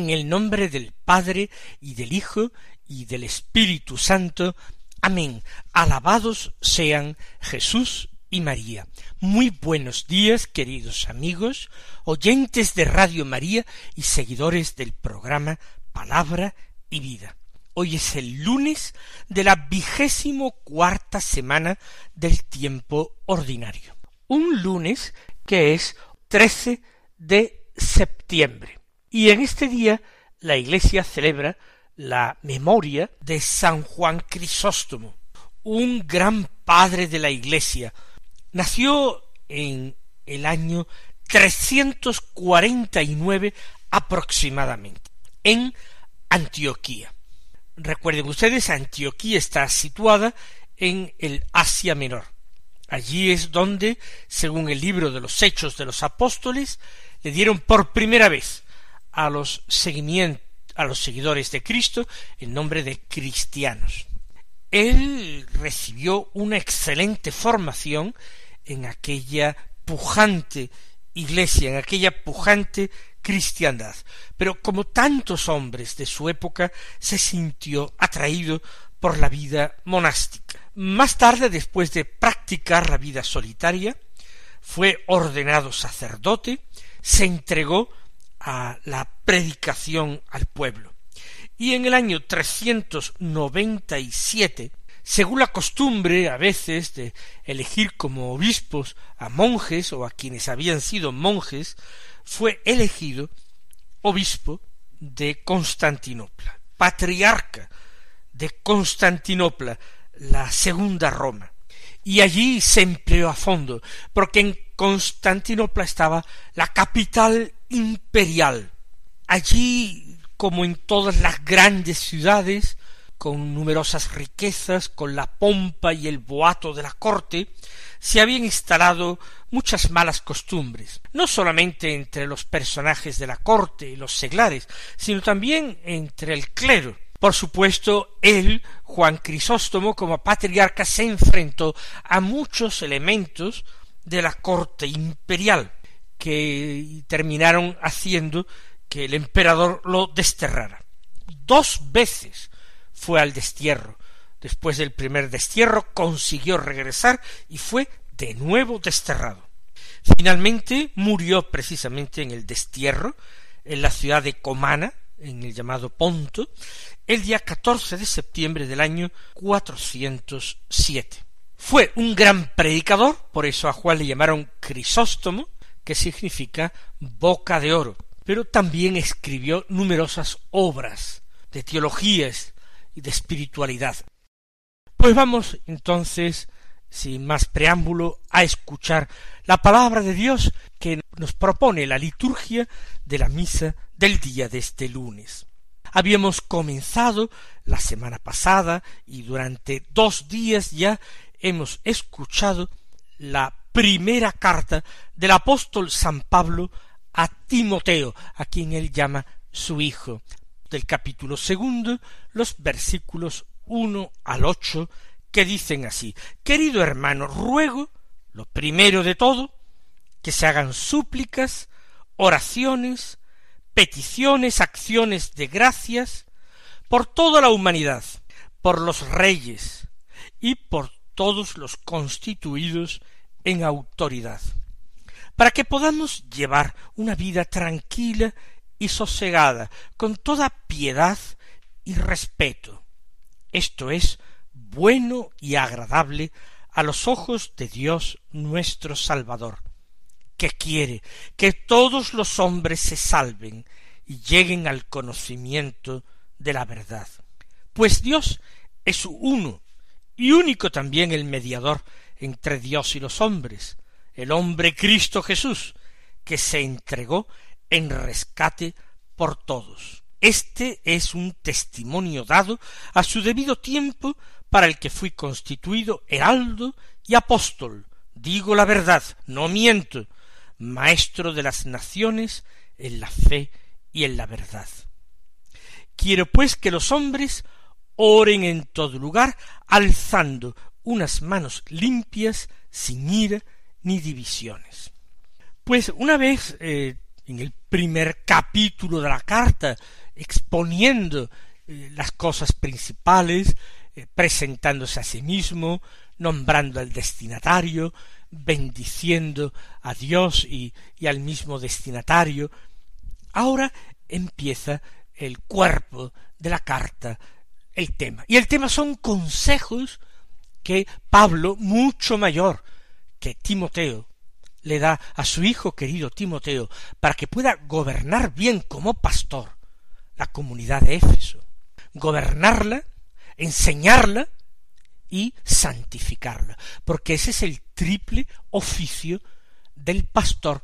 En el nombre del Padre y del Hijo y del Espíritu Santo. Amén. Alabados sean Jesús y María. Muy buenos días, queridos amigos, oyentes de Radio María y seguidores del programa Palabra y Vida. Hoy es el lunes de la vigésimo cuarta semana del tiempo ordinario. Un lunes que es 13 de septiembre. Y en este día la Iglesia celebra la memoria de San Juan Crisóstomo, un gran padre de la Iglesia. Nació en el año 349 aproximadamente, en Antioquía. Recuerden ustedes, Antioquía está situada en el Asia Menor. Allí es donde, según el libro de los Hechos de los Apóstoles, le dieron por primera vez a los a los seguidores de Cristo el nombre de cristianos. Él recibió una excelente formación en aquella pujante iglesia, en aquella pujante cristiandad. Pero como tantos hombres de su época, se sintió atraído por la vida monástica. Más tarde, después de practicar la vida solitaria, fue ordenado sacerdote, se entregó a la predicación al pueblo. Y en el año 397, según la costumbre a veces de elegir como obispos a monjes o a quienes habían sido monjes, fue elegido obispo de Constantinopla, patriarca de Constantinopla, la segunda Roma. Y allí se empleó a fondo, porque en Constantinopla estaba la capital imperial. Allí, como en todas las grandes ciudades, con numerosas riquezas, con la pompa y el boato de la corte, se habían instalado muchas malas costumbres, no solamente entre los personajes de la corte y los seglares, sino también entre el clero. Por supuesto, él, Juan Crisóstomo, como patriarca, se enfrentó a muchos elementos de la corte imperial, que terminaron haciendo que el emperador lo desterrara. Dos veces fue al destierro. Después del primer destierro consiguió regresar y fue de nuevo desterrado. Finalmente murió precisamente en el destierro, en la ciudad de Comana, en el llamado Ponto, el día 14 de septiembre del año 407. Fue un gran predicador, por eso a Juan le llamaron Crisóstomo, que significa boca de oro, pero también escribió numerosas obras de teologías y de espiritualidad. Pues vamos entonces, sin más preámbulo, a escuchar la palabra de Dios que nos propone la liturgia de la misa del día de este lunes. Habíamos comenzado la semana pasada y durante dos días ya hemos escuchado la primera carta del apóstol San Pablo a Timoteo, a quien él llama su hijo, del capítulo segundo, los versículos uno al ocho, que dicen así Querido hermano, ruego, lo primero de todo, que se hagan súplicas, oraciones, peticiones, acciones de gracias, por toda la humanidad, por los reyes y por todos los constituidos en autoridad, para que podamos llevar una vida tranquila y sosegada, con toda piedad y respeto. Esto es bueno y agradable a los ojos de Dios nuestro Salvador, que quiere que todos los hombres se salven y lleguen al conocimiento de la verdad. Pues Dios es uno y único también el mediador entre Dios y los hombres, el hombre Cristo Jesús, que se entregó en rescate por todos. Este es un testimonio dado a su debido tiempo para el que fui constituido heraldo y apóstol. Digo la verdad, no miento, maestro de las naciones en la fe y en la verdad. Quiero pues que los hombres oren en todo lugar, alzando unas manos limpias, sin ira ni divisiones. Pues una vez eh, en el primer capítulo de la carta, exponiendo eh, las cosas principales, eh, presentándose a sí mismo, nombrando al destinatario, bendiciendo a Dios y, y al mismo destinatario, ahora empieza el cuerpo de la carta, el tema. Y el tema son consejos que Pablo, mucho mayor que Timoteo, le da a su hijo querido Timoteo para que pueda gobernar bien como pastor la comunidad de Éfeso, gobernarla, enseñarla y santificarla, porque ese es el triple oficio del pastor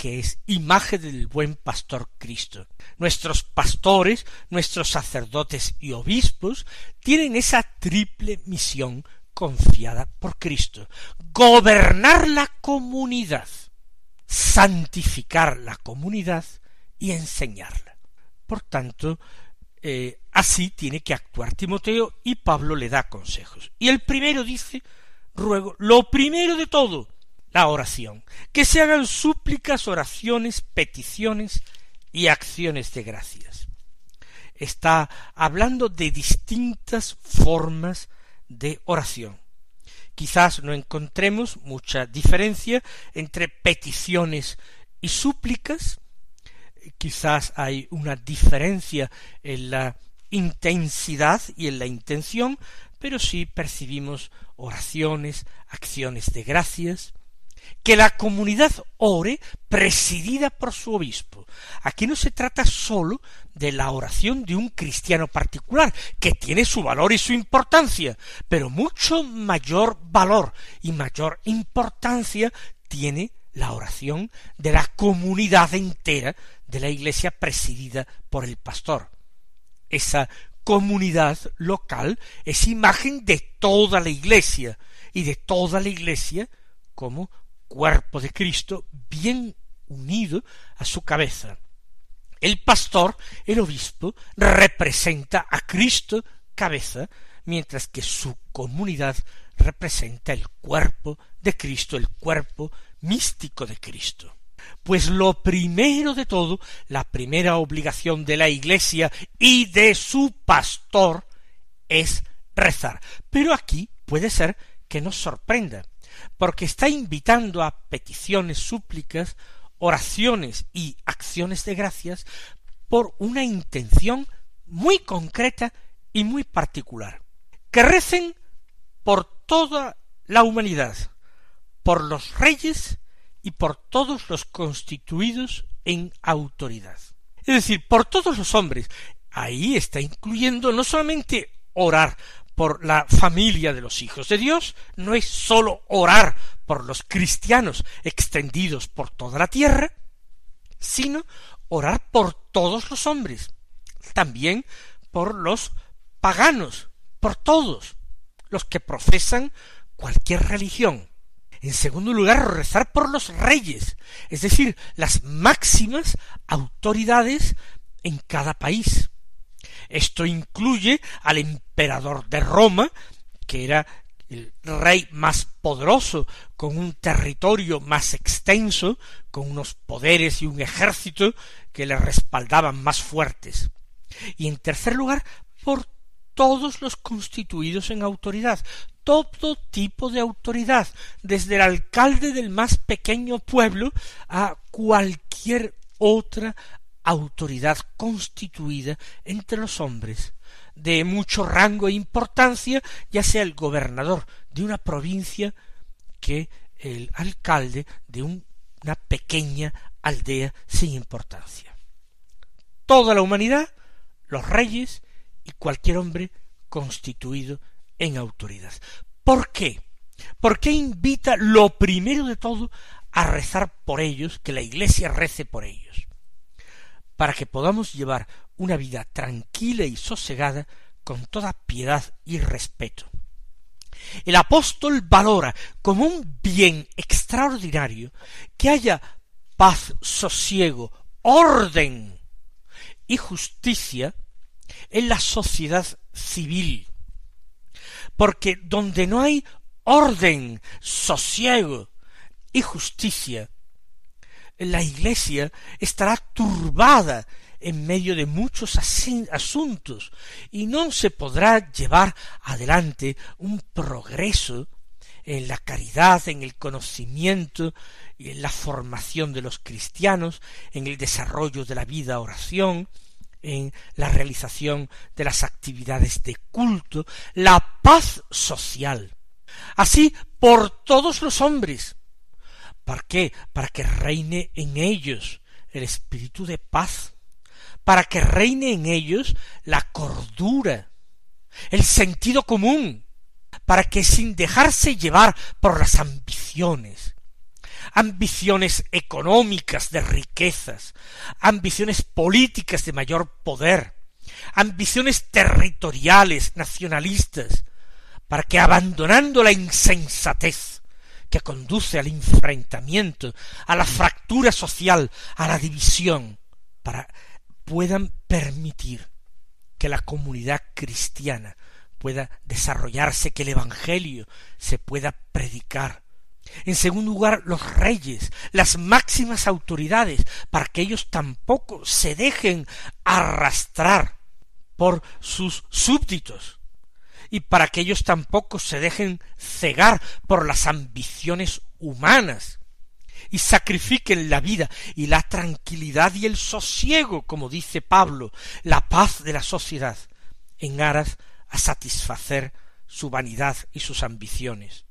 que es imagen del buen pastor Cristo. Nuestros pastores, nuestros sacerdotes y obispos tienen esa triple misión confiada por Cristo. Gobernar la comunidad, santificar la comunidad y enseñarla. Por tanto, eh, así tiene que actuar Timoteo y Pablo le da consejos. Y el primero dice, ruego, lo primero de todo, la oración, que se hagan súplicas, oraciones, peticiones y acciones de gracias. Está hablando de distintas formas de oración. Quizás no encontremos mucha diferencia entre peticiones y súplicas, quizás hay una diferencia en la intensidad y en la intención, pero sí percibimos oraciones, acciones de gracias, que la comunidad ore presidida por su obispo. Aquí no se trata sólo de la oración de un cristiano particular, que tiene su valor y su importancia, pero mucho mayor valor y mayor importancia tiene la oración de la comunidad entera de la iglesia presidida por el pastor. Esa comunidad local es imagen de toda la iglesia y de toda la iglesia como cuerpo de Cristo bien unido a su cabeza. El pastor, el obispo, representa a Cristo cabeza, mientras que su comunidad representa el cuerpo de Cristo, el cuerpo místico de Cristo. Pues lo primero de todo, la primera obligación de la Iglesia y de su pastor es rezar. Pero aquí puede ser que nos sorprenda, porque está invitando a peticiones, súplicas, oraciones y acciones de gracias por una intención muy concreta y muy particular. Que recen por toda la humanidad, por los reyes y por todos los constituidos en autoridad. Es decir, por todos los hombres. Ahí está incluyendo no solamente orar por la familia de los hijos de Dios no es sólo orar por los cristianos extendidos por toda la tierra, sino orar por todos los hombres, también por los paganos, por todos los que profesan cualquier religión. En segundo lugar, rezar por los reyes, es decir, las máximas autoridades en cada país. Esto incluye al emperador de Roma, que era el rey más poderoso, con un territorio más extenso, con unos poderes y un ejército que le respaldaban más fuertes. Y en tercer lugar, por todos los constituidos en autoridad, todo tipo de autoridad, desde el alcalde del más pequeño pueblo a cualquier otra autoridad constituida entre los hombres, de mucho rango e importancia, ya sea el gobernador de una provincia que el alcalde de una pequeña aldea sin importancia. Toda la humanidad, los reyes y cualquier hombre constituido en autoridad. ¿Por qué? ¿Por qué invita lo primero de todo a rezar por ellos, que la Iglesia rece por ellos? Para que podamos llevar una vida tranquila y sosegada con toda piedad y respeto. El apóstol valora como un bien extraordinario que haya paz, sosiego, orden y justicia en la sociedad civil. Porque donde no hay orden, sosiego y justicia, la Iglesia estará turbada en medio de muchos asuntos y no se podrá llevar adelante un progreso en la caridad, en el conocimiento y en la formación de los cristianos, en el desarrollo de la vida oración, en la realización de las actividades de culto, la paz social. Así por todos los hombres. ¿Para qué? Para que reine en ellos el espíritu de paz, para que reine en ellos la cordura, el sentido común, para que sin dejarse llevar por las ambiciones, ambiciones económicas de riquezas, ambiciones políticas de mayor poder, ambiciones territoriales, nacionalistas, para que abandonando la insensatez que conduce al enfrentamiento, a la fractura social, a la división, para puedan permitir que la comunidad cristiana pueda desarrollarse, que el Evangelio se pueda predicar. En segundo lugar, los reyes, las máximas autoridades, para que ellos tampoco se dejen arrastrar por sus súbditos, y para que ellos tampoco se dejen cegar por las ambiciones humanas, y sacrifiquen la vida y la tranquilidad y el sosiego, como dice Pablo, la paz de la sociedad, en aras a satisfacer su vanidad y sus ambiciones.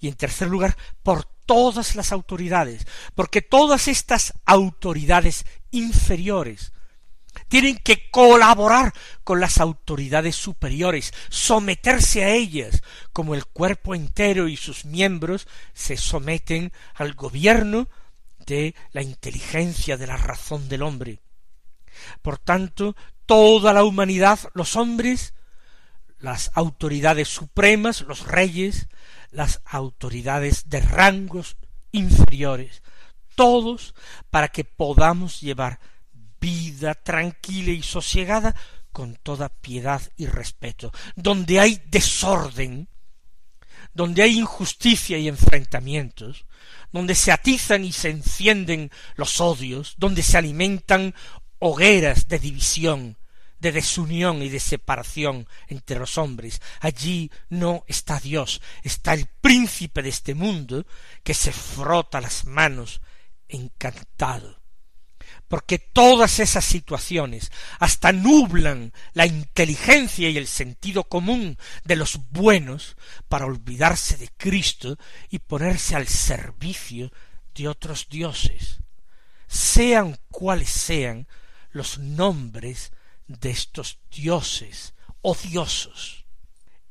Y en tercer lugar, por todas las autoridades, porque todas estas autoridades inferiores tienen que colaborar con las autoridades superiores, someterse a ellas, como el cuerpo entero y sus miembros se someten al gobierno de la inteligencia de la razón del hombre. Por tanto, toda la humanidad, los hombres, las autoridades supremas, los reyes, las autoridades de rangos inferiores, todos para que podamos llevar vida tranquila y sosiegada con toda piedad y respeto. Donde hay desorden, donde hay injusticia y enfrentamientos, donde se atizan y se encienden los odios, donde se alimentan hogueras de división, de desunión y de separación entre los hombres. Allí no está Dios, está el príncipe de este mundo que se frota las manos encantado. Porque todas esas situaciones hasta nublan la inteligencia y el sentido común de los buenos para olvidarse de Cristo y ponerse al servicio de otros dioses, sean cuales sean los nombres de estos dioses odiosos.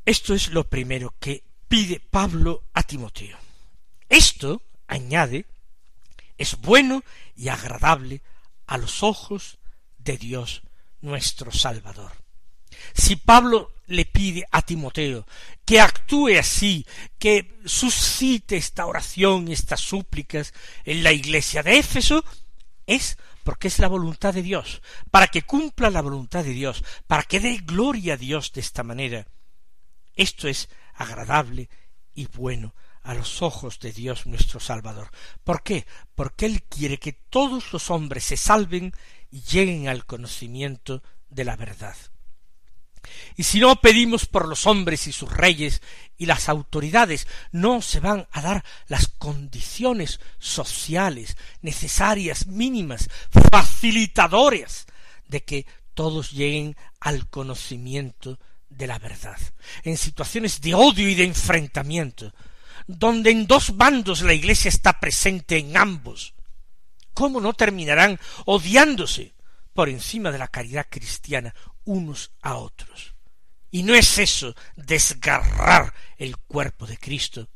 Esto es lo primero que pide Pablo a Timoteo. Esto, añade, es bueno y agradable a los ojos de Dios nuestro Salvador. Si Pablo le pide a Timoteo que actúe así, que suscite esta oración estas súplicas en la iglesia de Éfeso, es porque es la voluntad de Dios, para que cumpla la voluntad de Dios, para que dé gloria a Dios de esta manera. Esto es agradable y bueno a los ojos de Dios nuestro Salvador. ¿Por qué? Porque Él quiere que todos los hombres se salven y lleguen al conocimiento de la verdad. Y si no pedimos por los hombres y sus reyes y las autoridades, no se van a dar las condiciones sociales necesarias, mínimas, facilitadoras de que todos lleguen al conocimiento de la verdad. En situaciones de odio y de enfrentamiento, donde en dos bandos la Iglesia está presente en ambos, ¿cómo no terminarán odiándose por encima de la caridad cristiana unos a otros. Y no es eso desgarrar el cuerpo de Cristo.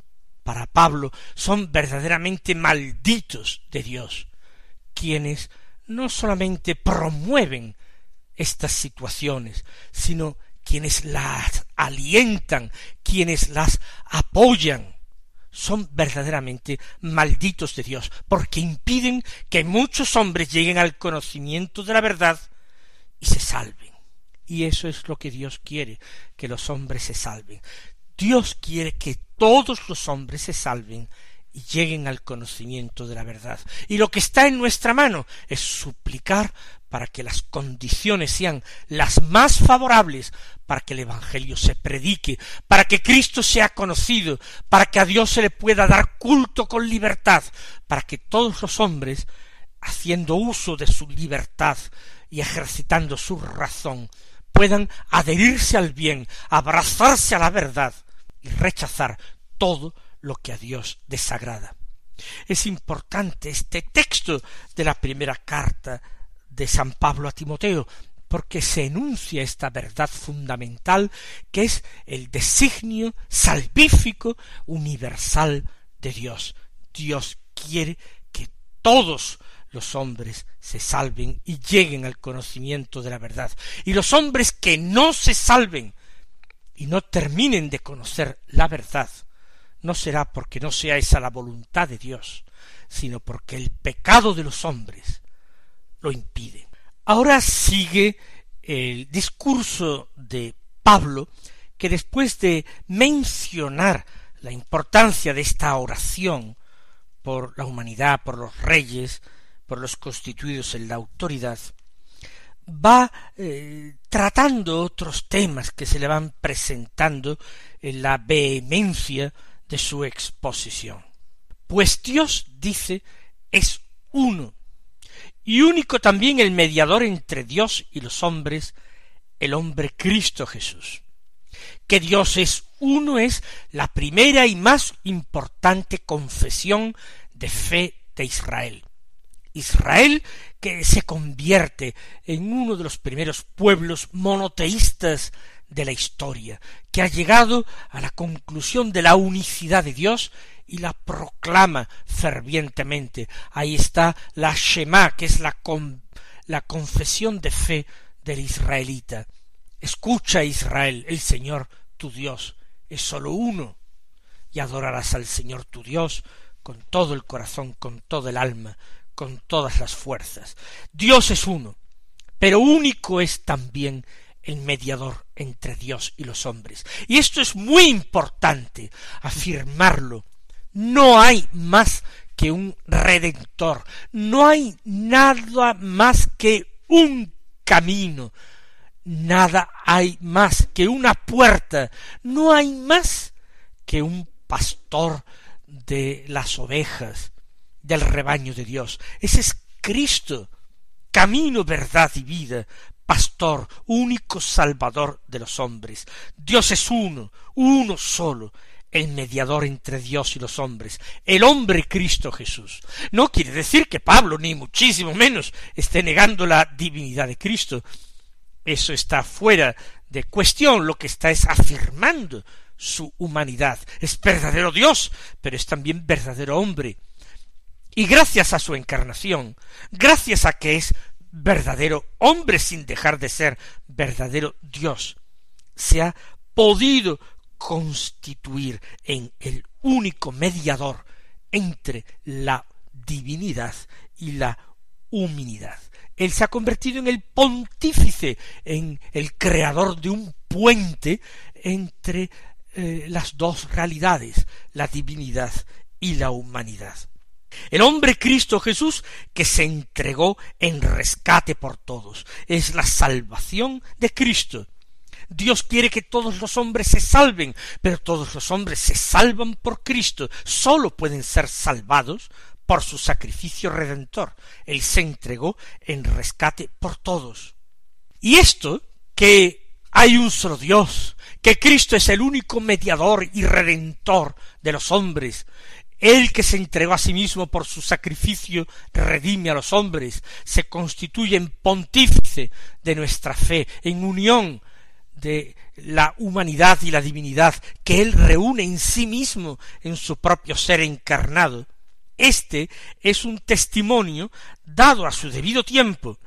Para Pablo son verdaderamente malditos de Dios quienes no solamente promueven estas situaciones, sino quienes las alientan, quienes las apoyan, son verdaderamente malditos de Dios, porque impiden que muchos hombres lleguen al conocimiento de la verdad y se salven. Y eso es lo que Dios quiere, que los hombres se salven. Dios quiere que todos los hombres se salven y lleguen al conocimiento de la verdad. Y lo que está en nuestra mano es suplicar para que las condiciones sean las más favorables para que el Evangelio se predique, para que Cristo sea conocido, para que a Dios se le pueda dar culto con libertad, para que todos los hombres, haciendo uso de su libertad y ejercitando su razón, puedan adherirse al bien, abrazarse a la verdad y rechazar todo lo que a Dios desagrada. Es importante este texto de la primera carta de San Pablo a Timoteo, porque se enuncia esta verdad fundamental que es el designio salvífico universal de Dios. Dios quiere que todos los hombres se salven y lleguen al conocimiento de la verdad. Y los hombres que no se salven y no terminen de conocer la verdad, no será porque no sea esa la voluntad de Dios, sino porque el pecado de los hombres lo impide. Ahora sigue el discurso de Pablo, que después de mencionar la importancia de esta oración por la humanidad, por los reyes, por los constituidos en la autoridad, va eh, tratando otros temas que se le van presentando en la vehemencia de su exposición. Pues Dios dice es uno, y único también el mediador entre Dios y los hombres, el hombre Cristo Jesús. Que Dios es uno es la primera y más importante confesión de fe de Israel. Israel que se convierte en uno de los primeros pueblos monoteístas de la historia, que ha llegado a la conclusión de la unicidad de Dios y la proclama fervientemente. Ahí está la Shema, que es la, la confesión de fe del israelita. Escucha Israel, el Señor tu Dios es sólo uno, y adorarás al Señor tu Dios con todo el corazón, con todo el alma, con todas las fuerzas. Dios es uno, pero único es también el mediador entre Dios y los hombres. Y esto es muy importante afirmarlo. No hay más que un redentor, no hay nada más que un camino, nada hay más que una puerta, no hay más que un pastor de las ovejas, del rebaño de Dios. Ese es Cristo, camino, verdad y vida, pastor, único salvador de los hombres. Dios es uno, uno solo, el mediador entre Dios y los hombres, el hombre Cristo Jesús. No quiere decir que Pablo, ni muchísimo menos, esté negando la divinidad de Cristo. Eso está fuera de cuestión, lo que está es afirmando su humanidad. Es verdadero Dios, pero es también verdadero hombre. Y gracias a su encarnación, gracias a que es verdadero hombre sin dejar de ser verdadero Dios, se ha podido constituir en el único mediador entre la divinidad y la humanidad. Él se ha convertido en el pontífice, en el creador de un puente entre eh, las dos realidades, la divinidad y la humanidad. El hombre Cristo Jesús que se entregó en rescate por todos. Es la salvación de Cristo. Dios quiere que todos los hombres se salven, pero todos los hombres se salvan por Cristo. Sólo pueden ser salvados por su sacrificio redentor. Él se entregó en rescate por todos. Y esto, que hay un solo Dios, que Cristo es el único mediador y redentor de los hombres, él que se entregó a sí mismo por su sacrificio redime a los hombres, se constituye en pontífice de nuestra fe, en unión de la humanidad y la divinidad que Él reúne en sí mismo en su propio ser encarnado. Este es un testimonio dado a su debido tiempo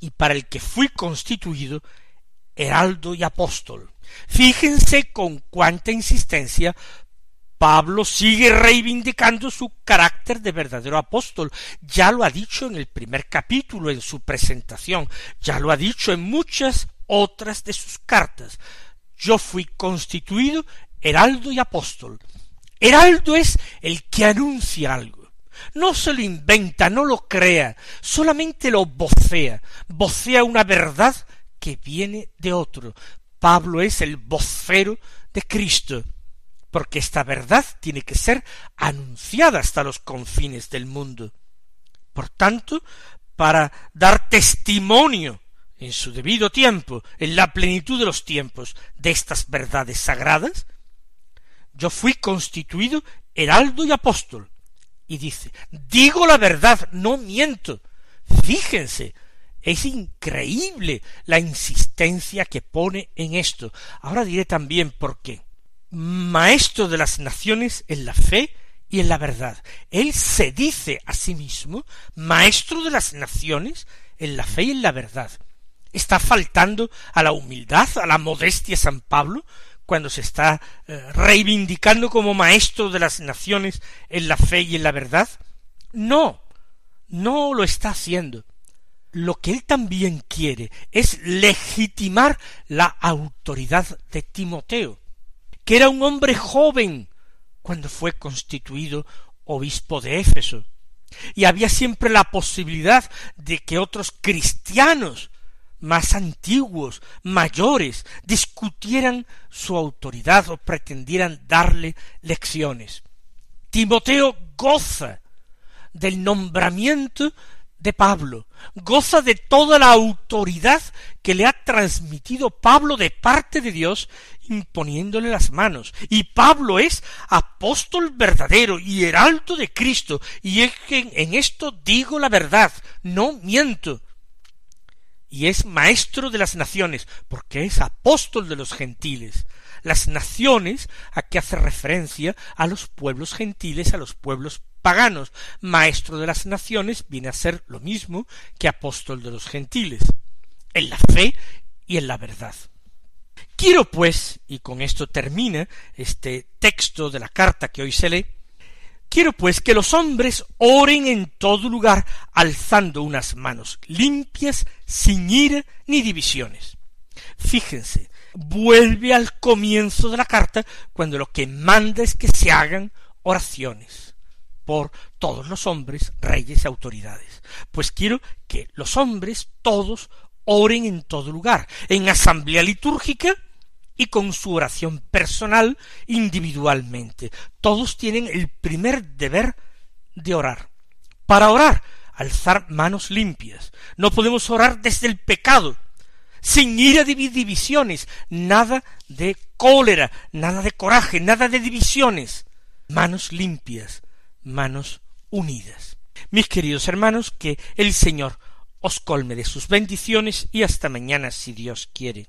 y para el que fui constituido heraldo y apóstol. Fíjense con cuánta insistencia Pablo sigue reivindicando su carácter de verdadero apóstol. Ya lo ha dicho en el primer capítulo, en su presentación, ya lo ha dicho en muchas otras de sus cartas. Yo fui constituido heraldo y apóstol. Heraldo es el que anuncia algo. No se lo inventa, no lo crea, solamente lo vocea, vocea una verdad que viene de otro. Pablo es el vocero de Cristo porque esta verdad tiene que ser anunciada hasta los confines del mundo. Por tanto, para dar testimonio en su debido tiempo, en la plenitud de los tiempos, de estas verdades sagradas, yo fui constituido heraldo y apóstol. Y dice, digo la verdad, no miento. Fíjense, es increíble la insistencia que pone en esto. Ahora diré también por qué maestro de las naciones en la fe y en la verdad. Él se dice a sí mismo maestro de las naciones en la fe y en la verdad. Está faltando a la humildad, a la modestia San Pablo, cuando se está eh, reivindicando como maestro de las naciones en la fe y en la verdad? No, no lo está haciendo. Lo que él también quiere es legitimar la autoridad de Timoteo que era un hombre joven cuando fue constituido obispo de Éfeso, y había siempre la posibilidad de que otros cristianos más antiguos, mayores, discutieran su autoridad o pretendieran darle lecciones. Timoteo goza del nombramiento de Pablo, goza de toda la autoridad que le ha transmitido Pablo de parte de Dios imponiéndole las manos. Y Pablo es apóstol verdadero y heraldo de Cristo, y es que en esto digo la verdad, no miento. Y es maestro de las naciones, porque es apóstol de los gentiles. Las naciones a que hace referencia a los pueblos gentiles, a los pueblos paganos. Maestro de las naciones viene a ser lo mismo que apóstol de los gentiles, en la fe y en la verdad. Quiero pues, y con esto termina este texto de la carta que hoy se lee, quiero pues que los hombres oren en todo lugar alzando unas manos limpias, sin ira ni divisiones. Fíjense, vuelve al comienzo de la carta cuando lo que manda es que se hagan oraciones por todos los hombres, reyes y autoridades. Pues quiero que los hombres todos oren en todo lugar, en asamblea litúrgica y con su oración personal individualmente. Todos tienen el primer deber de orar. Para orar, alzar manos limpias. No podemos orar desde el pecado, sin ira de divisiones, nada de cólera, nada de coraje, nada de divisiones. Manos limpias, manos unidas. Mis queridos hermanos, que el Señor os colme de sus bendiciones y hasta mañana si Dios quiere.